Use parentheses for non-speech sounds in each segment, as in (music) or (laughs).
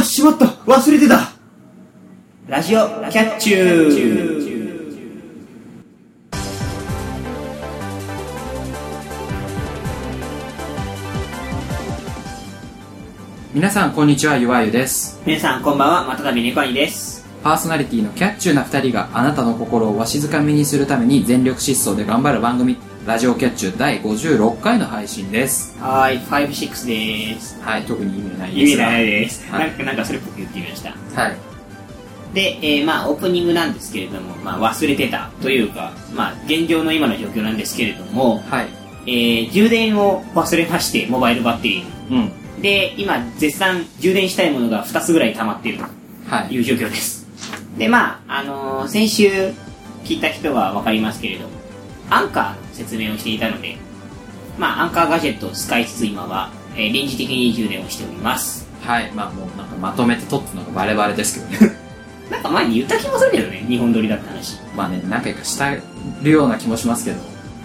あ、しまった。忘れてた。ラジオキャッチュー。皆さんこんにちはゆわゆです。皆さんこんばんは、またたび猫兄です。パーソナリティのキャッチューな2人があなたの心をわしづかみにするために全力疾走で頑張る番組ラジオキャッチュー第56回の配信ですはーい、56です。はい特に意味はないです意味ないです。はいなんか、なんかそれっぽく言ってみました。はいで、えーまあ、オープニングなんですけれども、まあ、忘れてたというか、まあ、現状の今の状況なんですけれども、はいえー充電を忘れまして、モバイルバッテリーの。うんで、今、絶賛充電したいものが2つぐらい溜まっているはいという状況です。で、まあ、あのー先週聞いた人はわかりますけれど、アンカーの説明をしていたので、まあ、アンカーガジェットを使いつつ今は、えー臨時的に充電をしております。はいまあもうなんかまとめて撮ったのがバレバレですけどね (laughs) なんか前に言った気もするけどね、日本撮りだった話。まあね何回かしたるような気もしますけど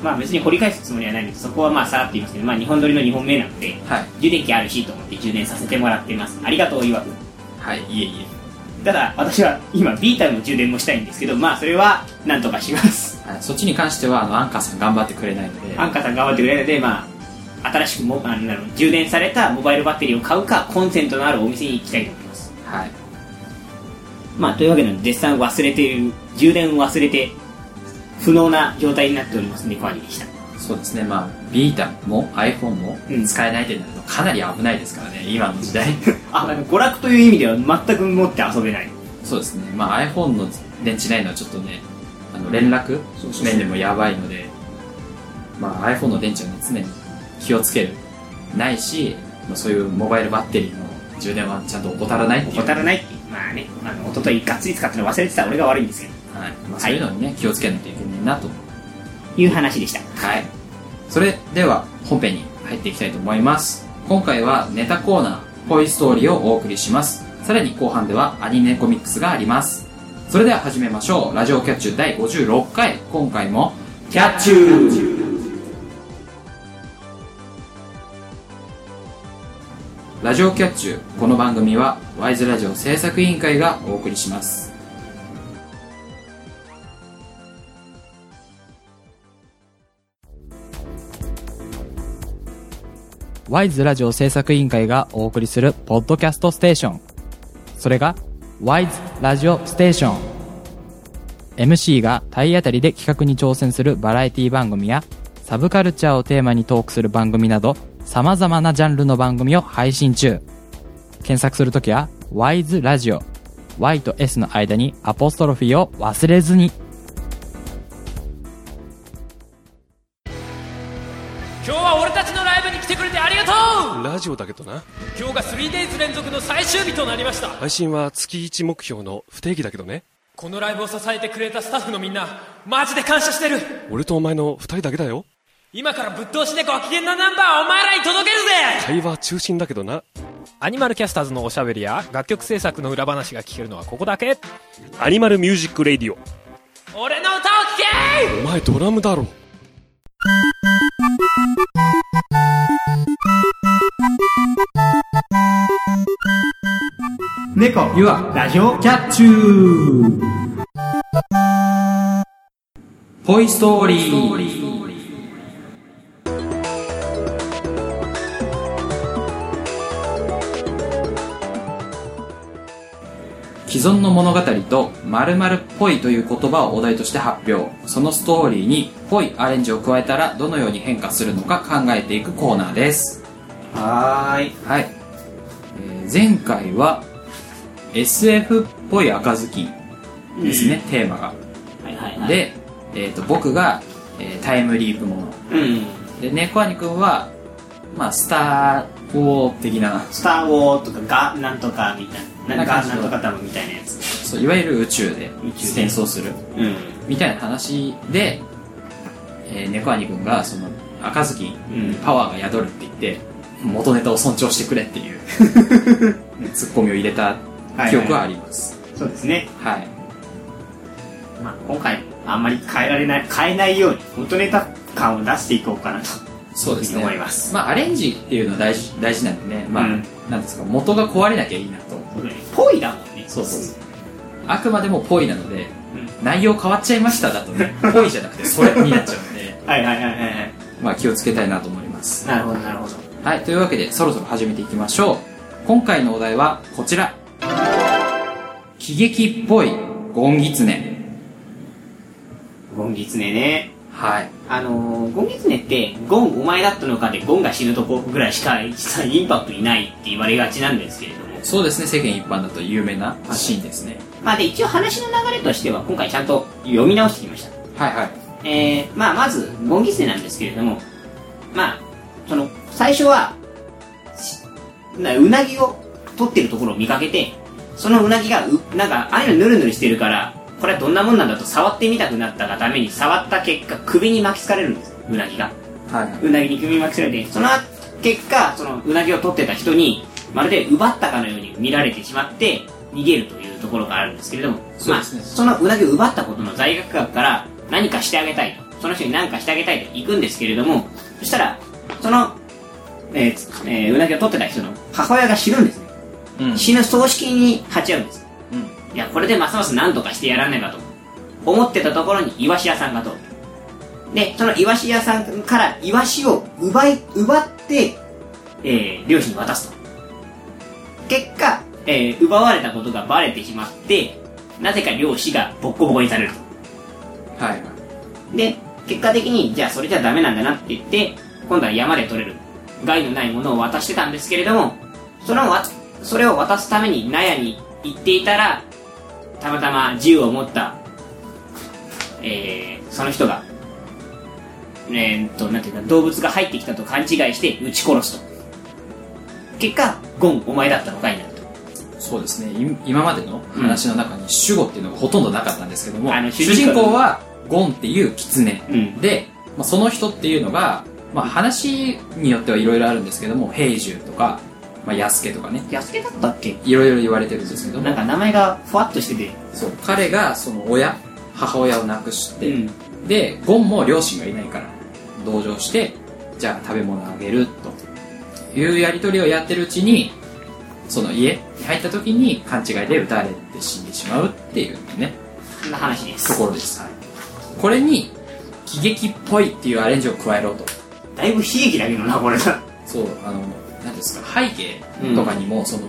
まあ別に掘り返すつもりはないんですそこはまあさらっと言いますけど、まあ日本撮りの2本目なので、はい充電器あるしと思って充電させてもらっています。ありがとう、いわく。はいいえいただ、私は今、ビータの充電もしたいんですけど、まあそれはなんとかします。え、はい、そっちに関してはあのアンカーさん頑張ってくれないのでアンカーさん頑張ってくれるので、まあ、新しくも、あの、充電されたモバイルバッテリーを買うか、コンセントのあるお店に行きたいと思います。はいまあ、というわけで、絶賛忘れている、充電を忘れて、不能な状態になっております猫兄でした。そうですねまあビータも iPhone もうん使えないってなるとかなり危ないですからね今の時代 (laughs) あ、娯楽という意味では全く持って遊べない。そうですねまあ iPhone の電池ないのはちょっとねあの連絡面でもやばいのでまあ iPhone の電池はね常に気をつける。ないしまあそういうモバイルバッテリーの充電はちゃんと怠らない怠らないって。まあね、あの、一昨日がっつり使ってるの忘れてた俺が悪いんですけど、はい。まあ、そういうのにね、気をつけないといけないなと。いう話でした。はい。それでは本編に入っていきたいと思います。今回はネタコーナー「ポイストーリー」をお送りします。さらに後半ではアニメコミックスがありますそれでは始めましょう。ラジオキャッチュ第56回。今回もキャッチュー。ラジオキャッチュこの番組はワイズラジオ制作委員会がお送りします。ワイズラジオ制作委員会がお送りするポッドキャストステーション。それが、ワイズラジオステーション。MC が体当たりで企画に挑戦するバラエティ番組や、サブカルチャーをテーマにトークする番組など、様々なジャンルの番組を配信中。検索するときは、ワイズラジオ。Y と S の間にアポストロフィーを忘れずに。ラジオだけどな。今日が 3days 連続の最終日となりました。配信は月1目標の不定期だけどね。このライブを支えてくれたスタッフのみんなマジで感謝してる。俺とお前の2人だけだよ。今からぶっ通しでご機嫌なナンバーをお前らに届けるぜ。会話中心だけどな。アニマルキャスターズのおしゃべりや楽曲制作の裏話が聞けるのはここだけ。 Animal Music Radio。俺の歌を聴けお前ドラムだろ猫ゆわラジオキャッチ。ューポイストーリー。既存の物語と〇〇っぽいという言葉をお題として発表。そのストーリーにぽいアレンジを加えたらどのように変化するのか考えていくコーナーです。はーい。はい、えー前回は SF っぽい赤ずきですね、テーマがはいはいはい。、で、えー、と僕が、えータイムリープものうん。で猫兄くんはまあスター・ウォー的なスター・ウォーとかガなんとかみたいな。なんかなんとか多分みたいなやつ。そういわゆる宇宙で戦争するうん。みたいな話で、えー、猫兄くんがその赤ずきにパワーが宿るって言って元ネタを尊重してくれっていう (laughs) ツッコミを入れた記憶はあります。そうですね。はい。まあ今回、あんまり変えられない、変えないように、元ネタ感を出していこうかなと。そうですね。思います。まあアレンジっていうのは大事大事なんでね。まあ、うん。なんですか元が壊れなきゃいいなと。ぽいだもんね。そうそうそう。あくまでもぽいなので、うん。内容変わっちゃいましただとね。(laughs) ぽいじゃなくてそれになっちゃうので。はいはいはいはいはい。まあ気をつけたいなと思います。なるほどなるほど。はいというわけでそろそろ始めていきましょう。今回のお題はこちら喜劇っぽいゴンギツネゴンギツネね。はい。あのー、ゴンギツネってゴンお前だったのかでゴンが死ぬとこぐらいしか実はインパクトにないって言われがちなんですけれども。そうですね。世間一般だと有名なシーンですね。まあで一応話の流れとしては今回ちゃんと読み直してきました。はいはい。えー、まあまずゴンギツネなんですけれどもまあその最初はうなぎを取ってるところを見かけてそのうなぎがうなんかああいうのぬるぬるしてるからこれはどんなもんなんだと触ってみたくなったがために触った結果首に巻きつかれるんです。うなぎが。はい。はいうなぎに首に巻きつかれてその結果そのうなぎを取ってた人にまるで奪ったかのように見られてしまって逃げるというところがあるんですけれどもそうですね。まあ、そのうなぎを奪ったことの罪悪感から何かしてあげたいと。その人に何かしてあげたいと行くんですけれどもそしたらその、えーつえーうなぎを取ってた人の母親が死ぬんですねうん。死ぬ葬式に立ち会うんです。うん。いやこれでますます何とかしてやらねばと。思ってたところにイワシ屋さんが通る。でそのイワシ屋さんからイワシを奪い奪って、えー漁師に渡すと。結果、えー奪われたことがバレてしまってなぜか漁師がボッコボコにされると。はいはい。で結果的にじゃあそれじゃダメなんだなって言って今度は山で取れる。害のないものを渡してたんですけれどもそのわそれを渡すために納屋に行っていたらたまたま銃を持った、えーその人がえー、っとなんていうか動物が入ってきたと勘違いして撃ち殺すと。結果ゴンお前だったのかいなると。そうですね。い今までの話の中に守護っていうのがほとんどなかったんですけども、主主人公はゴンっていう狐、うん。で、まあ、その人っていうのが、まあ、話によってはいろいろあるんですけども平重とか、まあ、安家とかね。安家だったっけ？いろいろ言われてるんですけど。もなんか名前がふわっとしてて。そう。彼がその親母親を亡くして、うん。でゴンも両親がいないから同情してじゃあ食べ物あげると。いうやり取りをやってるうちにその家に入った時に勘違いで撃たれて死んでしまうっていうね。そんな話です。ところです、これに喜劇っぽいっていうアレンジを加えろと。だいぶ悲劇だけどなこれ。そうあの何ですか背景とかにもその、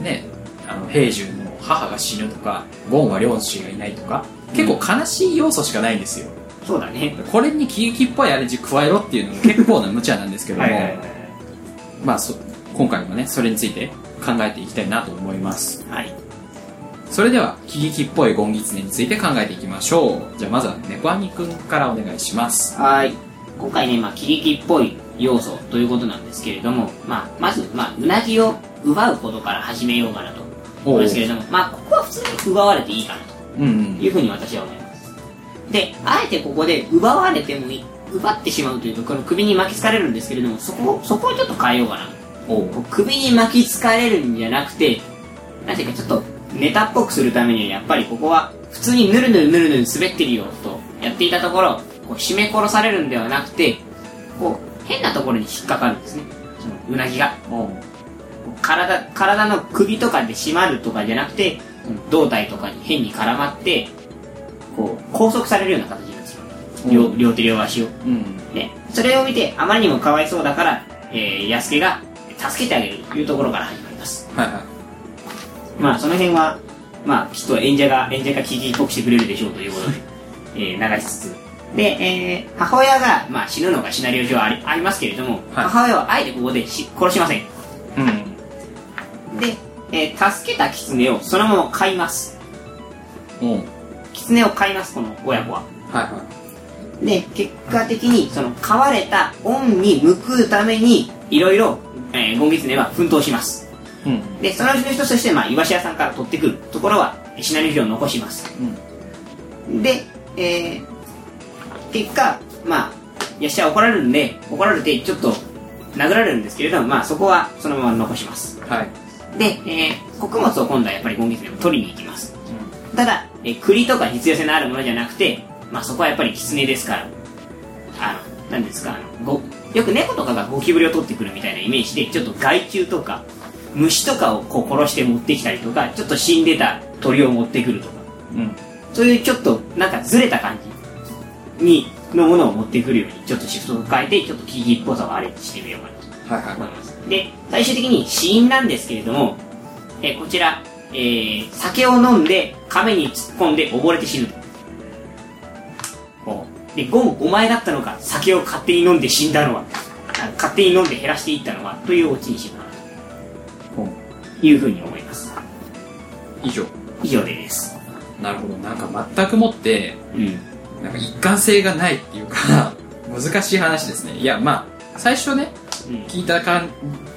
ねあの平重の母が死ぬとかゴンは両親がいないとか結構悲しい要素しかないんですよ、そうだね。これに喜劇っぽいアレンジ加えろっていうのも結構な無茶なんですけども、まあそ今回もねそれについて考えていきたいなと思います。はい。それでは喜劇っぽいゴンギツネについて考えていきましょう。じゃあまずは猫兄くんからお願いします。はい。今回ね、まあ、喜劇っぽい要素ということなんですけれども、まあ、まず、まあ、うなぎを奪うことから始めようかなと。思う。んですけれども、まあ、ここは普通に奪われていいかなと。いうふうに私は思います。で、あえてここで奪われてもいい、奪ってしまうというと、この首に巻きつかれるんですけれども、そこを、そこをちょっと変えようかな。首に巻きつかれるんじゃなくて、なんていうかちょっとネタっぽくするためにはやっぱりここは普通にぬるぬるぬるぬる滑ってるよとやっていたところ、こう締め殺されるんではなくて、こう変なところに引っかかるんですね。そのうなぎが。体、体の首とかで締まるとかじゃなくて、胴体とかに変に絡まって、こう拘束されるような形になってしまう。両両手両足を。うんで、それを見てあまりにもかわいそうだから、えー、安家が助けてあげるというところから始まります。はいはいまあ、その辺は、まあ、きっと演者が、演者が聞きっぽくしてくれるでしょうということで、えー、流しつつ。で、えー、母親が、まあ、死ぬのがシナリオ上ありありますけれども、はい母親はあえてここでし殺しません。うんで、えー、助けた狐をそのまま飼います。狐を飼います、この親子は。はいはで、結果的に、その、飼われた恩に報うために、いろいろ、えー、ゴンギツネは奮闘します。いうんで、そのうちの一つとして、まあ、イワシ屋さんから取ってくるところは、シナリオ上残します。で、えー、結果、まあ、いやしゃ怒られるんで、怒られて、ちょっと、殴られるんですけれども、まあ、そこは、そのまま残します。はい。で、えー、穀物を今度はやっぱりゴンギツネを取りに行きます。ただ、えー栗とか実用性のあるものじゃなくて、まあそこはやっぱり狐ですから、あの、なんですか、あのごよく猫とかがゴキブリを取ってくるみたいなイメージで、ちょっと害虫とか、虫とかをこう殺して持ってきたりとかちょっと死んでた鳥を持ってくるとか。うん。そういうちょっとなんかずれた感じにのものを持ってくるようにちょっとシフトを変えてちょっとキキっぽさをアレンジしてみようかなとはいはい。思います。で最終的に死因なんですけれども、えーこちら、えー酒を飲んで亀に突っ込んで溺れて死ぬでゴンお前だったのか酒を勝手に飲んで死んだのは。あ勝手に飲んで減らしていったのはというオチにしようかなというふうに思います。以上。以上です。なるほど。なんか全くもってうんなんか一貫性がないっていうか難しい話ですね。いやまあ最初ねうん。聞いたかん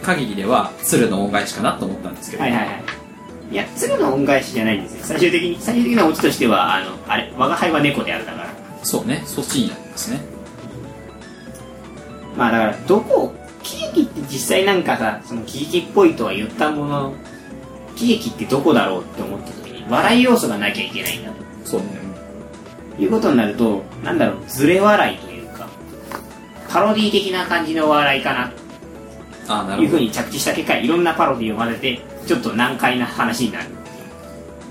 限りでは鶴の恩返しかなと思ったんですけど、はいはいはい。いや鶴の恩返しじゃないんですよ。最終的に最終的なオチとしてはあのあれ我が輩は猫であるだから。そうね。そっちになりますね。まあだからどこ喜劇って実際なんかさその喜劇っぽいとは言ったものの喜劇ってどこだろうって思った時に笑い要素がなきゃいけないんだそうね。ということになるとなんだろうズレ笑いというかパロディ的な感じの笑いかな。というふうあなるほど。に着地した結果いろんなパロディを混ぜてちょっと難解な話になる。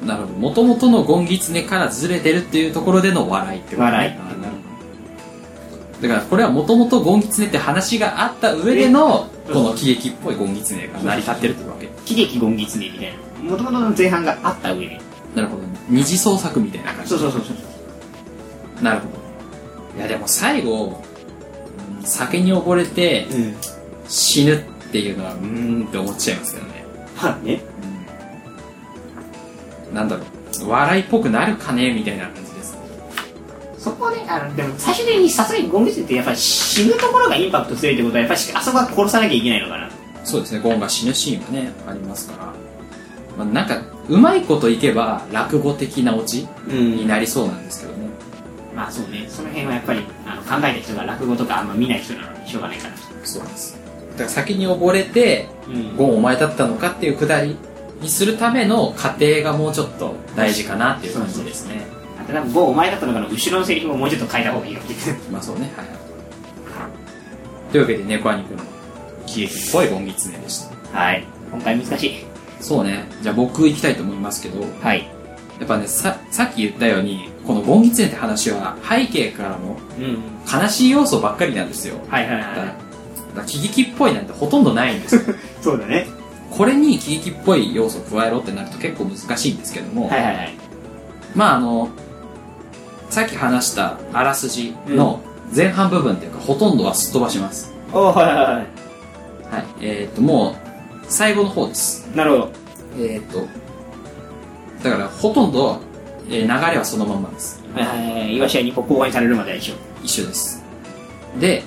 なるほど。もともとのゴンギツネからずれてるっていうところでの笑いってことね。笑い。あなるほど。だからこれはもともとゴンギツネって話があった上でのえこの喜劇っぽいゴンギツネが成り立ってるってわけ。喜劇ゴンギツネみたいな。もともとの前半があった上で。なるほど。二次創作みたいな感じ。そうそうそうそうなるほど。いやでも最後うん酒に溺れてうん死ぬっていうのはうーんって思っちゃいますけどね。まあね。なんだろう。笑いっぽくなるかねみたいな感じです。そこはね、あの、でも最終的にさすがにゴンギツネってやっぱり死ぬところがインパクト強いってことは、やっぱりあそこは殺さなきゃいけないのかな。そうですね。ゴンが死ぬシーンはねありますから、まあ、なんかうまいこといけば落語的なオチにうなりそうなんですけどね、まあそうね、その辺はやっぱりあの考えた人が落語とかあんま見ない人なのでしょうがないかなと。そうですだから先に溺れてうんゴンお前だったのかっていうくだりにするための過程がもうちょっと大事かなっていう感じですねあと多分、ゴーお前だったのかの後ろのセリフももうちょっと変えた方がいいよって。まあそうねはいというわけで猫兄くんの喜劇っぽいゴンギツネでしたはい。今回難しい。そうねじゃあ僕行きたいと思いますけどはい。やっぱねささっき言ったようにこのゴンギツネって話は背景からのうん。悲しい要素ばっかりなんですよはいはいはだからだから喜劇っぽいなんてほとんどないんですよい。(laughs) そうだね。これに喜劇っぽい要素を加えろってなると結構難しいんですけども、はいはいはい。まああのさっき話したあらすじの前半部分っていうか、ほとんどはすっ飛ばしますおはいはいははいえっ、ともう最後の方ですい。なるほど。えっ、とだからほとんど、えー流れはそのまんまですはいはいはい。イワシアに公開されるまでは一緒。一緒ですで、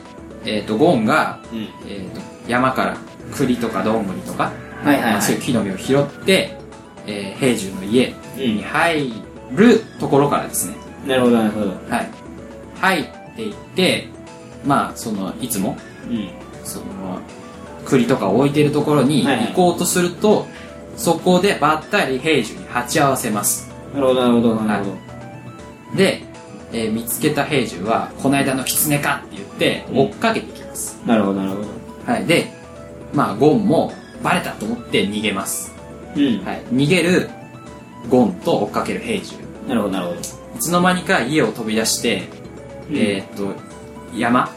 えっとゴンが、うん。えー、と山から栗とかどんぐりとか、はいはいはいまあそういう木の実を拾って、えー平獣の家うんに入るところからですね、なるほどなるほど。はい、入っていってまあそのいつもうん。その栗とかを置いてるところにはいはい行こうとすると、そこでばったり平獣に鉢合わせますなるほどなるほどなるほど。で、えー見つけた平獣はこの間の狐かって言ってうん追っかけてきます、なるほどなるほど。はい、でまあゴンもバレたと思って逃げます、うん。はい、逃げるゴンと追っかける平獣なるほどなるほど。いつの間にか家を飛び出して、うんえーっと山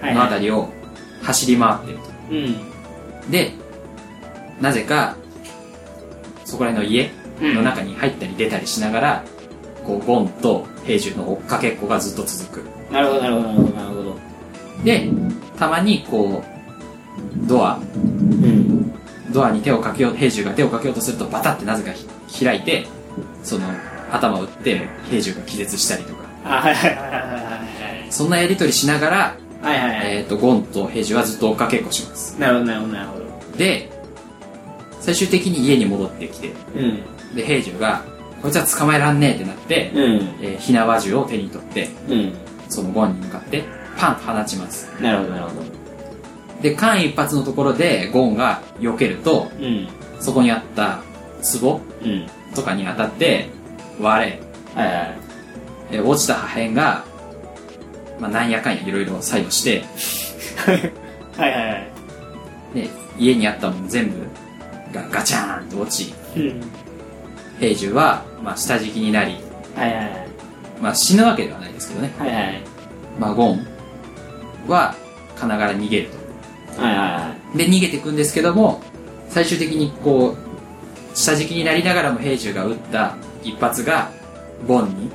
はいのあたりを走り回ってると、うん。でなぜかそこら辺の家の中に入ったり出たりしながら、こうゴンと平獣の追っかけっこがずっと続くなるほどなるほどなるほどなるほど。でたまにこうドアうん。ドアに手をかけよう平獣が手をかけようとするとバタってなぜかひ開いてその頭を打って平獣が気絶したりとかあ、はいはいはいはいはいそんなやり取りしながら、はい。はいはいはい。えー、とゴンと平獣はずっと追っかけっこしますなるほどなるほどなるほど。で最終的に家に戻ってきてうん。で平獣がこいつは捕まえらんねえってなって、うん。えー、火縄銃を手に取ってうん。そのゴンに向かってパンと放ちますなるほどなるほど。で間一髪のところでゴンが避けるとうん。そこにあった壺うん。とかに当たって割れ、はいはいはい。えー落ちた破片が、まあ、なんやかんやいろいろ作用して (laughs) はいはいはい。で家にあったもの全部がガチャーンと落ちうん。平重は、まあ、下敷きになり、はいはいはい。まあ、死ぬわけではないですけどね、はいはい。まあ、ゴンは金がら逃げるとはいはいはで逃げていくんですけども最終的にこう下敷きになりながらも平重が撃った一発がゴンに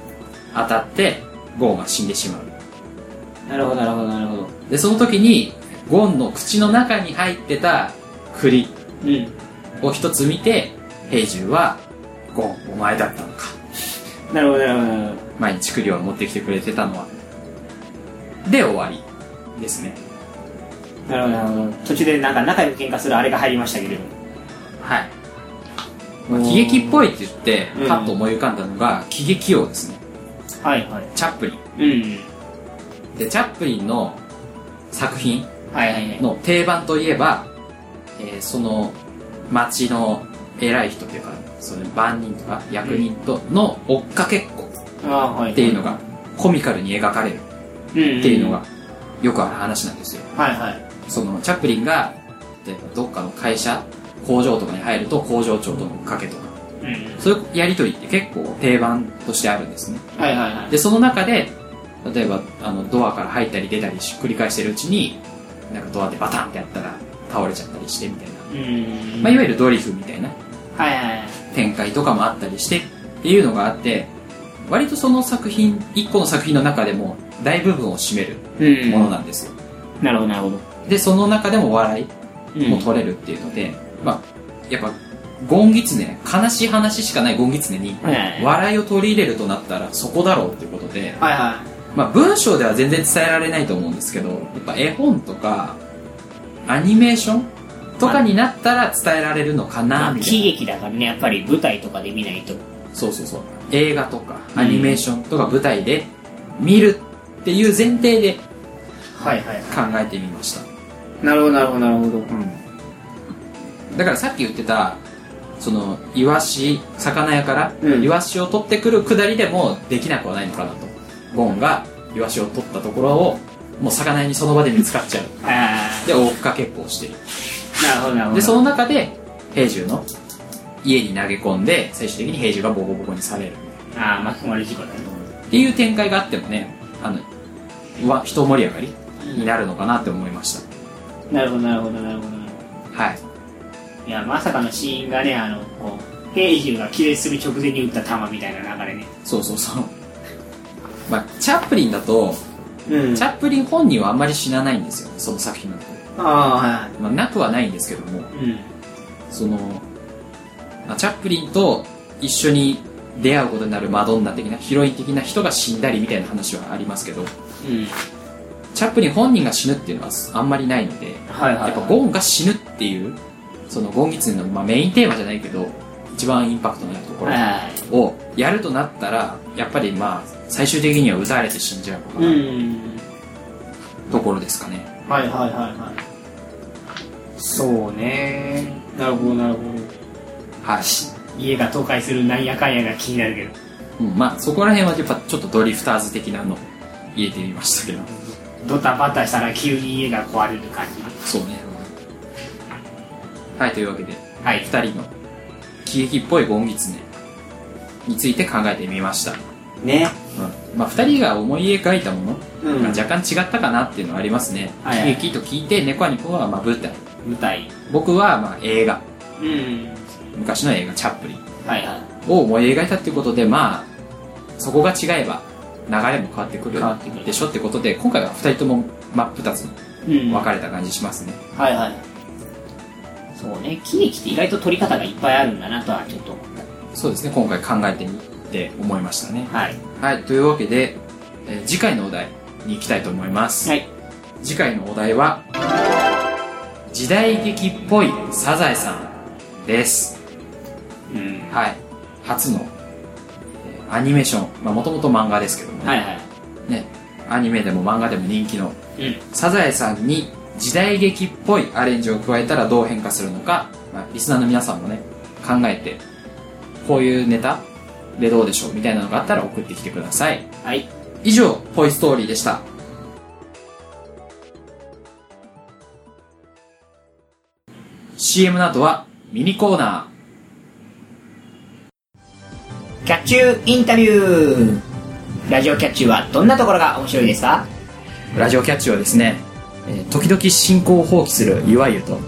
当たってゴンは死んでしまうい。なるほどなるほどなるほど。でその時にゴンの口の中に入ってた栗うん。を一つ見て平重はゴンお前だったのかなるほどなるほどなるほど。毎日栗を持ってきてくれてたのはで終わりですねなるほどなるほど。途中でなんか仲良く喧嘩するあれが入りましたけれども。はい、まあ、喜劇っぽいって言ってうんパッと思い浮かんだのが喜劇王ですねはいはい。チャップリンうん。でチャップリンの作品はいはいはい。の定番といえば、えーその町の偉い人というかその万人とか役人との追っかけっこ。っていうのがコミカルに描かれるっ。ていうのがよくある話なんですよはいはい。そのチャップリンが例えばどっかの会社工場とかに入ると工場長との追っかけとかうん。そういうやりとりって結構定番としてあるんですねはいはいはい。でその中で例えばあのドアから入ったり出たりし繰り返してるうちになんかドアでバタンってやったら倒れちゃったりしてみたいな、うん。まあ、いわゆるドリフみたいなはいはいはい。展開とかもあったりしてっていうのがあって割とその作品一個の作品の中でも大部分を占めるうん。ものなんですよ、なるほどなるほど。でその中でも笑いうん。も取れるっていうので、まあやっぱゴンギツネ悲しい話しかないゴンギツネに笑いを取り入れるとなったらそこだろうっていうことで、はいはまあ、文章では全然伝えられないと思うんですけどやっぱ絵本とかアニメーションとかになったら伝えられるのかなみたい喜劇だからね、やっぱり舞台とかで見ないと。なそうそうそう。映画とかアニメーションとか舞台で見るっていう前提ではいはい考えてみました、なるほどなるほどなるほど。だからさっき言ってたそのイワシ魚屋からうん。イワシを取ってくるくだりでもできなくはないのかなと。ゴンがイワシを取ったところをもう魚屋にその場で見つかっちゃう。あで追っかけっこをしてる。あ、なるほどなるほど。でその中で平重の家に投げ込んで最終的に平重がボコボコにされるああ、巻き込まれる事故だね。っていう展開があってもねあのうわ一盛り上がりになるのかなって思いましなるほどなるほどなるほどなるほたはいど。いや、まさかのシーンがね、あの、こう、平重が気絶する直前に撃った弾みたいな流れね。そうそうそう (laughs) まあチャップリンだとうんチャップリン本人はあんまり死なないんですよその作品のああ、はまあ、なくはないんですけどもい。うん。その、まあ、チャップリンと一緒に出会うことになるマドンナ的なヒロイン的な人が死んだりみたいな話はありますけどうん。チャップリン本人が死ぬっていうのはあんまりないのではいはいはい。やっぱゴンが死ぬっていうそのゴンギツネの、まあ、メインテーマじゃないけど一番インパクトのあるとこはいはい。ろをやるとなったらやっぱりまあ最終的には撃たれて死んじゃうのかな、うん。ところですかねはいはいはいはい。そうね。なるほどなるほど。はい、家が倒壊するなんやかんやが気になるけど。うん、まあそこら辺はやっぱちょっとドリフターズ的なの入れてみましたけどドタバタしたら急に家が壊れる感そうねはいというわけでじ。はい。2人の喜劇っぽいゴンギツネについて考えてみました、ね。うんまあ、2人が思い描いたものうんが若干違ったかなっていうのはありますね、はいはい喜劇と聞いて猫アニコはまあ舞台舞台。僕はまあ映画うん。昔の映画「チャップリンはいはい。」を思い描いたっていうことでまあそこが違えば流れも変わってくるでしょってことで今回は2人とも真っ二つにうん。分かれた感じしますね、はいはい。そうね。喜劇って意外と撮り方がいっぱいあるんだなとはちょっとそうですね今回考えてみて思いましたねた。はい。はいというわけで、えー次回のお題に行きたいと思います、はい。次回のお題は時代劇っぽいサザエさんですうん。はい初の、えーアニメーションもともと漫画ですけども、はいはい。ねアニメでも漫画でも人気のうん。サザエさんに時代劇っぽいアレンジを加えたらどう変化するのか、まあ、リスナーの皆さんもね考えてこういうネタでどうでしょうみたいなのがあったら送ってきてくださいはい。以上「ポイストーリー」でした CM の後はミニコーナー。キャッチューインタビュー。ラジオキャッチューはどんなところが面白いですか？ラジオキャッチューはですね、えー時々進行を放棄するゆわゆと。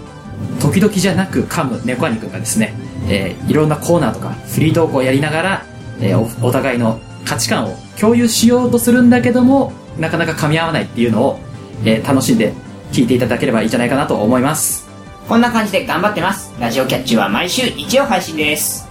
時々じゃなく噛む猫兄くんがですね、えーいろんなコーナーとかフリートークをやりながら、えーおお互いの価値観を共有しようとするんだけどもなかなか噛み合わないっていうのを、えー楽しんで聞いていただければいいんじゃないかなと思います。こんな感じで頑張ってますラジオキャッチは毎週日曜配信です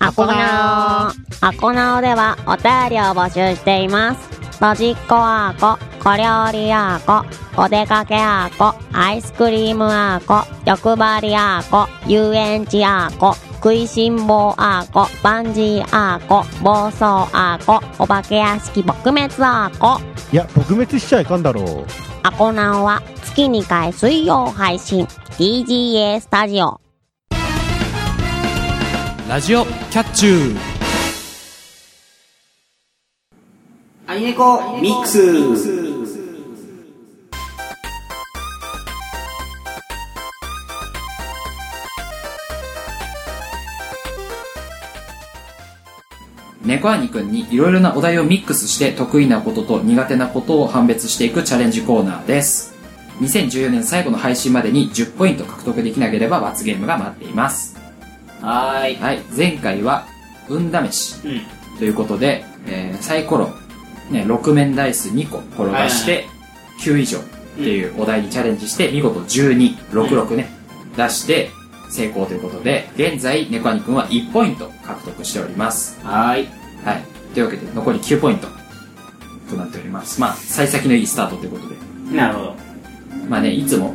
アコナオアコナオではお便りを募集しています。ロジックアーコ、小料理アーコ、お出かけアーコ、アイスクリームアーコ、欲張りアーコ、遊園地アーコ、食いしん坊アーコ、バンジーアーコ、暴走アーコ、お化け屋敷撲滅アーコ。いや、撲滅しちゃいかんだろう。アコナオは月2回水曜配信。DGA スタジオ。ラジオキャッチューアニネコミックス猫兄くんにいろいろなお題をミックスして得意なことと苦手なことを判別していくチャレンジコーナーです。2014年最後の配信までに10ポイント獲得できなければ罰ゲームが待っています。はーい。はい。前回は運試しうん。ということで、えーサイコロ、ね、6面ダイス2個転がして9以上っていうお題にチャレンジして見事1266ね出して成功ということで現在猫兄くんは1ポイント獲得しております。はーい。はい。というわけで、残り9ポイントとなっております。まあ、幸先のいいスタートということで。なるほど。まあね、いつも、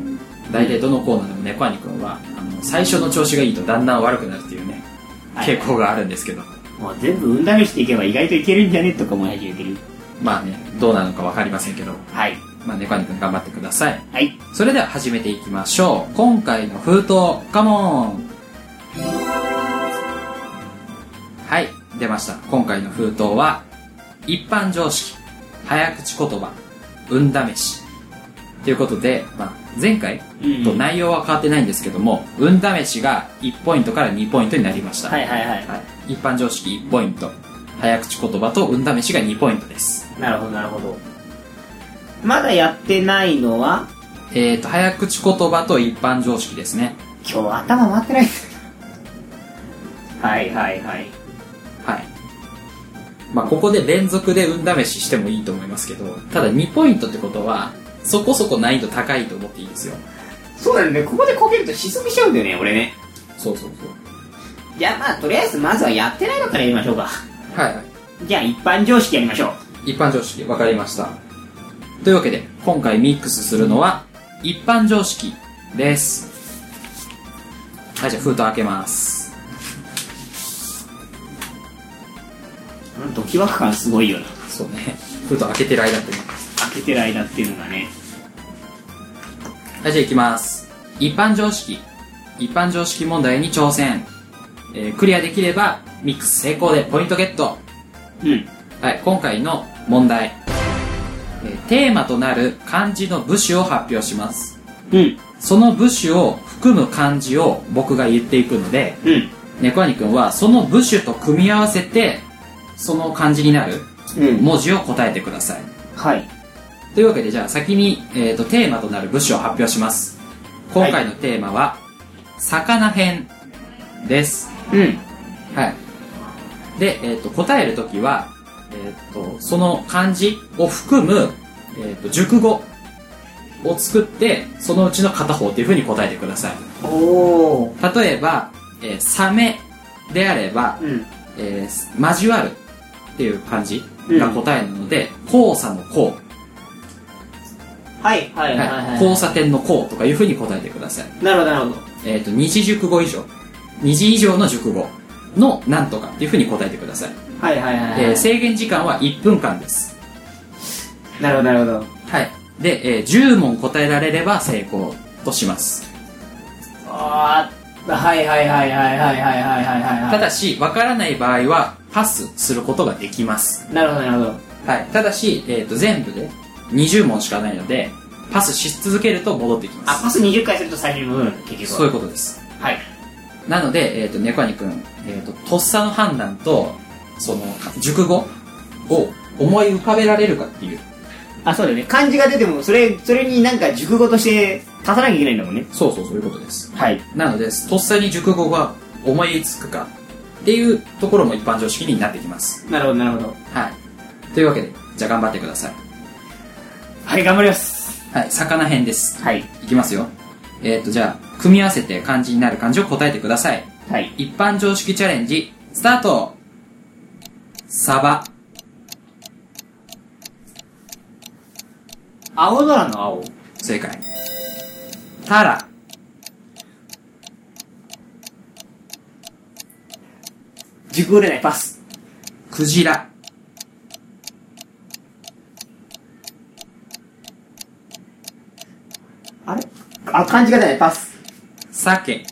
大体どのコーナーでも猫兄くんは、あの、最初の調子がいいとだんだん悪くなるっていうね、はい。傾向があるんですけど、もう全部運試していけば意外といけるんじゃね？とか思い始めてる。まあね、どうなのかわかりませんけど、はいまあ、猫兄くん頑張ってください。はいそれでは始めていきましょう。今回の封筒、カモンはい、出ました。今回の封筒は、一般常識、早口言葉、運試し。ということで、まあ、前回うんと内容は変わってないんですけども、運試しが1ポイントから2ポイントになりました。はいはいはいはい一般常識1ポイント、早口言葉と運試しが2ポイントです。なるほどなるほどまだやってないのは？えーと、早口言葉と一般常識ですね。今日頭回ってないはいはいはいはい。まあ、ここで連続で運試ししてもいいと思いますけど、ただ2ポイントってことは、そこそこ難易度高いと思っていいですよ。そうだねここでこけると失速しちゃうんだよね俺ねそうそうそう。じゃあまあとりあえずまずはやってないのからやりましょうかはいはい。じゃあ一般常識やりましょう一般常識、わかりました。というわけで、今回ミックスするのは、一般常識です。はい、じゃあ封筒開けます。ドキワク感すごいよなそうね。封筒開けてる間ってね。開けてる間っていうのがねはい、じゃあ行きます。一般常識。一般常識問題に挑戦。えークリアできれば、ミックス成功でポイントゲット。うんはい、今回の問題。えーテーマとなる漢字の部首を発表します。うん。その部首を含む漢字を僕が言っていくので、うん。猫兄くんはその部首と組み合わせて、その漢字になるうん。文字を答えてください。はい。というわけでじゃあ先に、えー、とテーマとなる部首を発表します。今回のテーマは、魚編です。うん。はい。で、えー、と答えるときは、えー、とその漢字を含む、えー、と熟語を作ってそのうちの片方っていうふうに答えてください。例えば、えーサメであれば、うん。えー交わるっていう漢字が答えなので、交差の交。はいはいはいはい、はい。交差点の交とかいうふうに答えてください。なるほどなるほど。えっ、と、二次熟語以上、二次以上の熟語のなんとかっていうふうに答えてください。はいはいはいはい。えー制限時間は1分間です。なるほどなるほどはい。で、えー10問答えられれば成功とします。ああはいはいはいはいはいはいはいはいはいただし、わからない場合はパスすることができます。なるほどなるほどはい。ただし、えっ、と、全部で20問しかないので、パスし続けると戻ってきまあ、すパス20回すると最初に戻る結局は。そういうことですはい。なので、えっ、と、猫兄くん、えっ、と、とっさの判断と、その、熟語を思い浮かべられるかっていう。あ、そうだよね。漢字が出ても、それ、それになんか熟語として足さなきゃいけないんだもんね。そうそう、そういうことです。はい。なので、とっさに熟語が思いつくかっていうところも一般常識になってきます。なるほど、なるほど。はい。というわけで、じゃあ頑張ってください。はい、頑張ります。はい、魚編です。はい。いきますよ。えっ、と、じゃあ、組み合わせて漢字になる漢字を答えてください。はい。一般常識チャレンジ、スタートサバ、青空の青。正解。タラ、熟語出ない、パス。クジラ、あれ？あ、漢字が出ない、パス。サケ、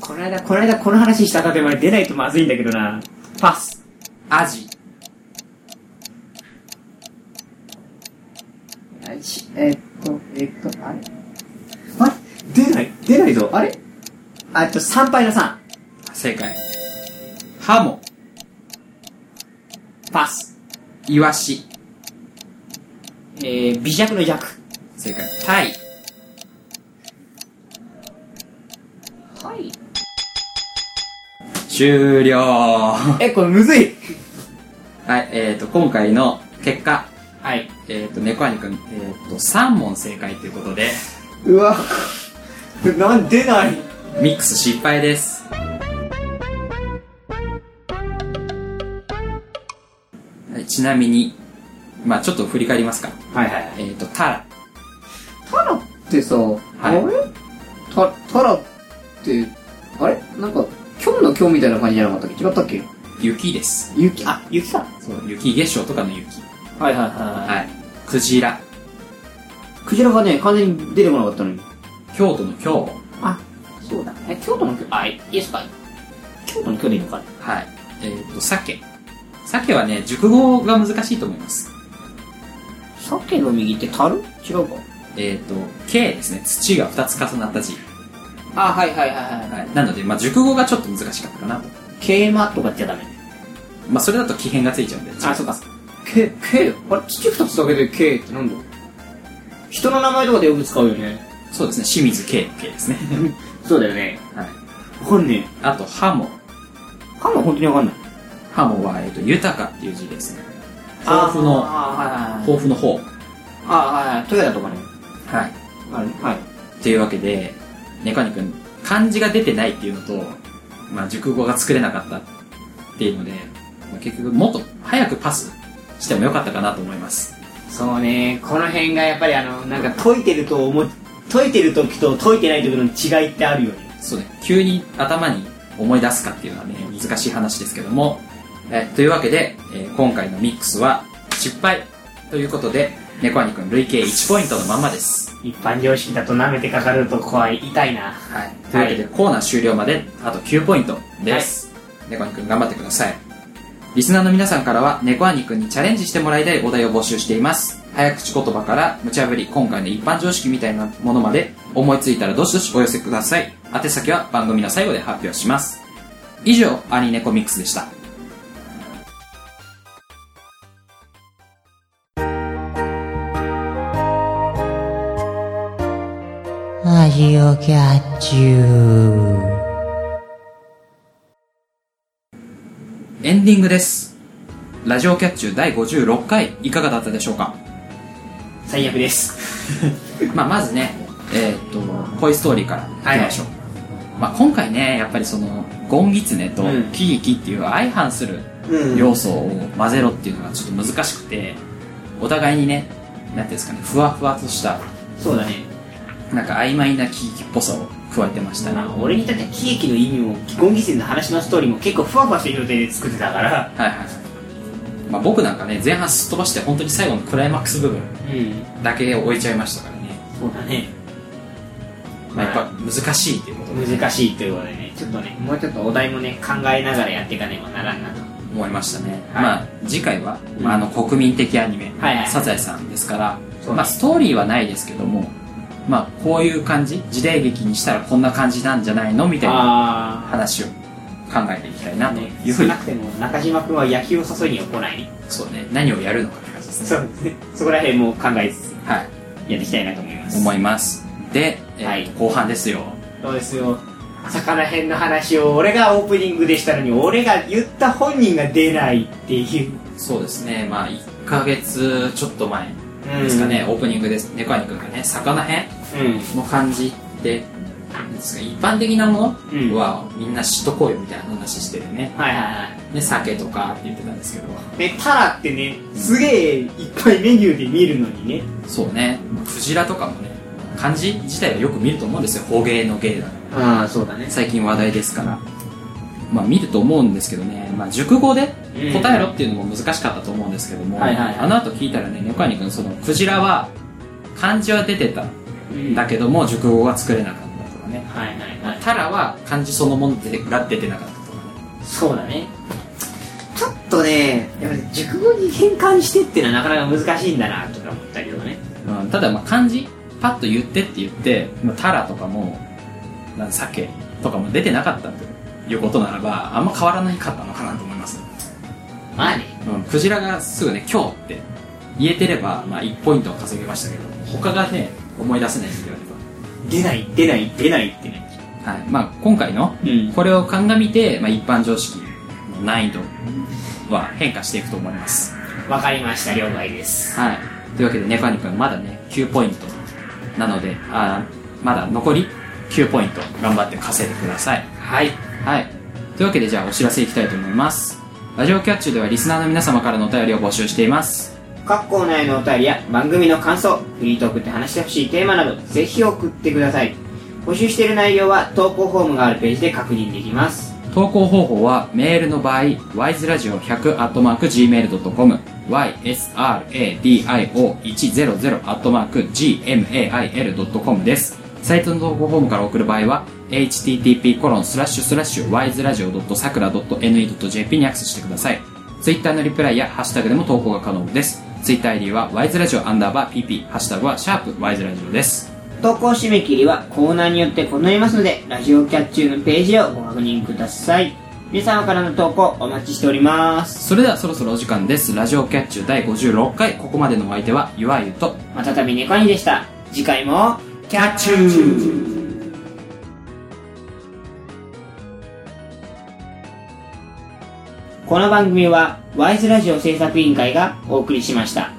この間、この間この話したかでまで出ないとまずいんだけどな。パス。アジ、えーっと、えーっと、あれあれ出ない出ないぞ。あれ？あえっと、3敗の3。正解。ハモ、パス。イワシ、えー、微弱の弱。正解。タイ、はい。終了。はえ、これむずい。い、えっ、と、今回の結果、はい。えっ、と、猫兄くん、えっ、と、3問正解ということで、うわ。(laughs) なん、出ない？ミックス失敗です。はい、ちなみに、まあちょっと振り返りますか。はいはいはい。えっ、と、タラ、タラってさ、あれ？た、タラって、あれ？なんか、今日の今日みたいな感じじゃなかったっけ？違ったっけ？雪です。雪、あ、雪か。そう、雪化粧とかの雪。はいはいはい。はい。クジラ、クジラがね、完全に出てこなかったのに。京都の京。あ、そうだ。え、京都の京、あ、いいですか京都の京でいいのかねはい。えっ、と、鮭。鮭はね、熟語が難しいと思います。鮭の右って樽？違うか。えっ、と、K ですね。土が2つ重なった字。あ、はいはいはいはい。はい。なので、まあ熟語がちょっと難しかったかなと。桂馬とかじゃダメ。まあそれだと奇変がついちゃうんで。あ、そうか。K、K、あれ、土二つだけで K ってなんだ？人の名前とかでよく使うよね。そうですね。清水 K ですね。(laughs) そうだよね。はい。わかんねあと、ハモ。え。かも本当にわかんない。ハモは、えっ、と、豊かっていう字ですね。豊富の。豊富の方。あ、はいはい。トヨタとかね。はい。はい。というわけで、ネカニ君、漢字が出てないっていうのと、まあ、熟語が作れなかったっていうので、まあ、結局、もっと早くパスしてもよかったかなと思います。そうね、この辺がやっぱりあの、なんか解いてると思う、解いてる時と解いてない時の違いってあるよね。そうね、急に頭に思い出すかっていうのはね、難しい話ですけども、えというわけで、えー今回のミックスは失敗ということで、ネコアニ君累計1ポイントのまんまです。一般常識だと舐めてかかると怖い、痛いな。はい。というわけで、コーナー終了まであと9ポイントです。ネコアニ君頑張ってください。リスナーの皆さんからは、ネコアニ君にチャレンジしてもらいたいお題を募集しています。早口言葉から、無茶ぶり、今回の一般常識みたいなものまで、思いついたらどしどしお寄せください。宛先は番組の最後で発表します。以上、アニネコミックスでした。ラジオキャッチュー。エンディングです。ラジオキャッチュー第56回、いかがだったでしょうか？最悪です。(laughs) まあ、まずね、えーっと、トイストーリーからいきましょう。まあ、今回ね、やっぱりその、ゴンギツネとうん喜劇っていう相反するうん要素を混ぜろっていうのがちょっと難しくて、お互いにね、なんていうんですかね、ふわふわとした、そうだね。なんか曖昧な喜劇っぽさを加えてましたね。まあ、俺にとっては喜劇の意味も、ゴンギスの話のストーリーも結構ふわふわした状態で作ってたから、はいはいはい。まあ、僕なんかね、前半すっ飛ばして本当に最後のクライマックス部分うん。だけ置いちゃいましたからね。そうだね。まあ、やっぱ難しいっていうことで。難しいということでね、ちょっとね、もうちょっとお題もね、考えながらやっていかねばならんなと。思いましたね、はいまあ次回は、まあ、あの国民的アニメ、はいはいサザエさんですから、まあ、ストーリーはないですけどもまあこういう感じ？時代劇にしたらこんな感じなんじゃないの？みたいなあ話を考えていきたいなというふうに。少なくても中島君は野球を誘いには来ない。ねそうね。何をやるのかって感じですね。そうですね。そこら辺も考えつつはい。やっていきたいなと思います。思います。で、えーとはい。後半ですよ。そうですよ。魚編の話を俺がオープニングでしたのに俺が言った本人が出ないっていう。そうですね。まあ1ヶ月ちょっと前ですかね、オープニングです。猫兄くんがね魚編うん。の感じってなんですか一般的なもうん。のはみんな知っとこうよみたいな話しててね、はいはいはい。で酒とかって言ってたんですけど。でタラってねすげえいっぱいメニューで見るのにね。そうね。クジラとかもね漢字自体はよく見ると思うんですよ。捕鯨の芸だ。ああそうだね。最近話題ですから。まあ見ると思うんですけどね、まあ、熟語で答えろっていうのも難しかったと思うんですけども、はいはいはい。あの後聞いたらね猫兄くんそのクジラは漢字は出てた。ん。だけども熟語が作れなかったね。はいはいはい。タラは漢字そのものでが出てなかったとかねそうだね。ちょっとねやっぱり熟語に変換してっていうのはなかなか難しいんだなとか思ったけどね。うん、ただまあ漢字パッと言ってって言って、まあ、タラとかもなん鮭とかも出てなかったということならばあんま変わらないかったのかなと思います、まあねうん、クジラがすぐね「今日」って言えてれば、まあ、1ポイントは稼げましたけど他がね思い出せないって言われ出ない出ない出ないってねば、はいまあ、今回のうんこれを鑑みて、まあ、一般常識の難易度は変化していくと思いますわかりました了解ですはい。というわけで、ネカニ君まだね、9ポイントなので、あーまだ残り9ポイント頑張って稼いでください。はいはい。というわけで、じゃあお知らせいきたいと思います。ラジオキャッチュではリスナーの皆様からのお便りを募集しています。各コーナーへのお便りや番組の感想フリートークって話してほしいテーマなどぜひ送ってください。募集している内容は投稿フォームがあるページで確認できます。投稿方法はメールの場合 wiseradio100-gmail.com ysradio100-gmail.com です。サイトの投稿フォームから送る場合は http://wiseradio.sakura.ne.jp にアクセスしてください。ツイッターのリプライやハッシュタグでも投稿が可能です。ツイッター ID は wiseradio アンダーバー pp ハッシュタグはシャープ wiseradio です。投稿締め切りはコーナーによって異なりますのでラジオキャッチューのページをご確認ください。皆様からの投稿お待ちしております。それではそろそろお時間です。ラジオキャッチュ第56回ここまでのお相手はゆわゆとまたたびネコニでした。次回もキャッチューこの番組はワイズラジオ制作委員会がお送りしました。